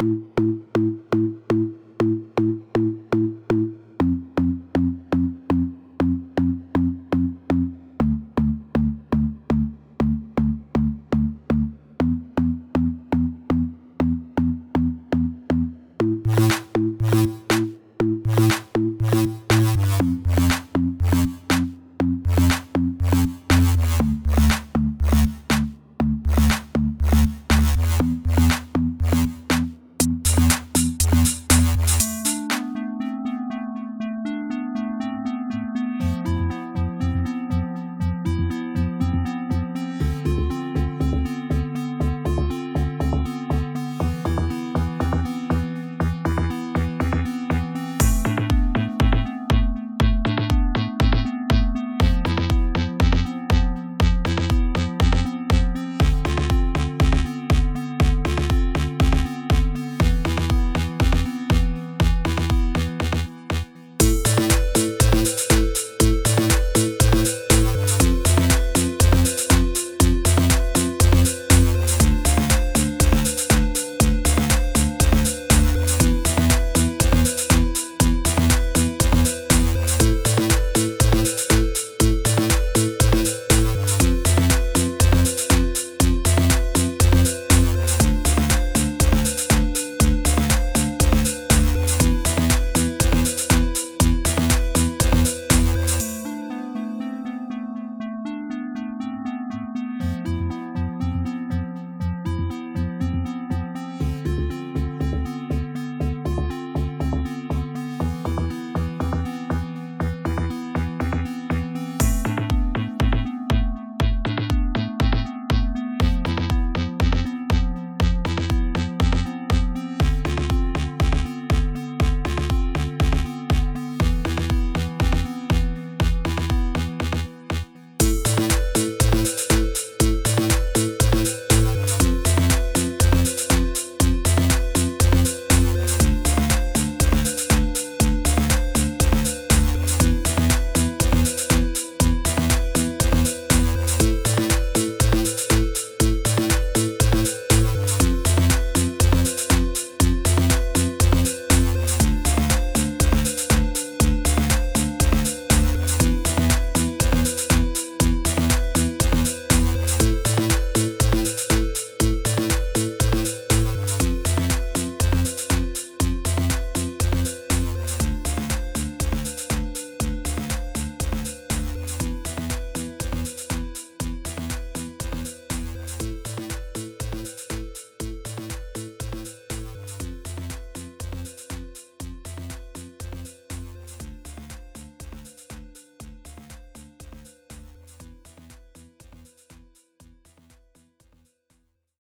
you